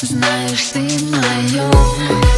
Знаешь, ты мое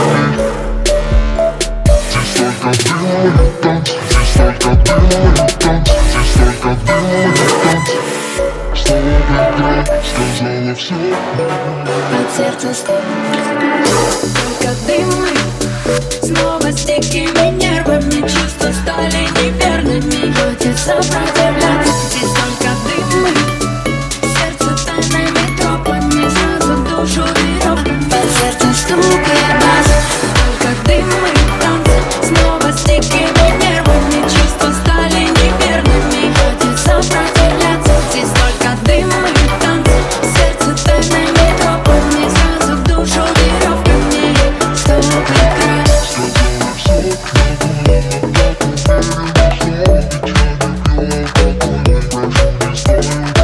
не все От сердца Только дым. Снова с дикими нервами Чувства стали неверными. Летится противно Thank you.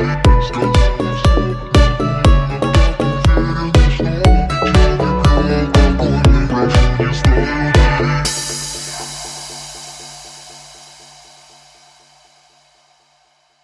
Stop.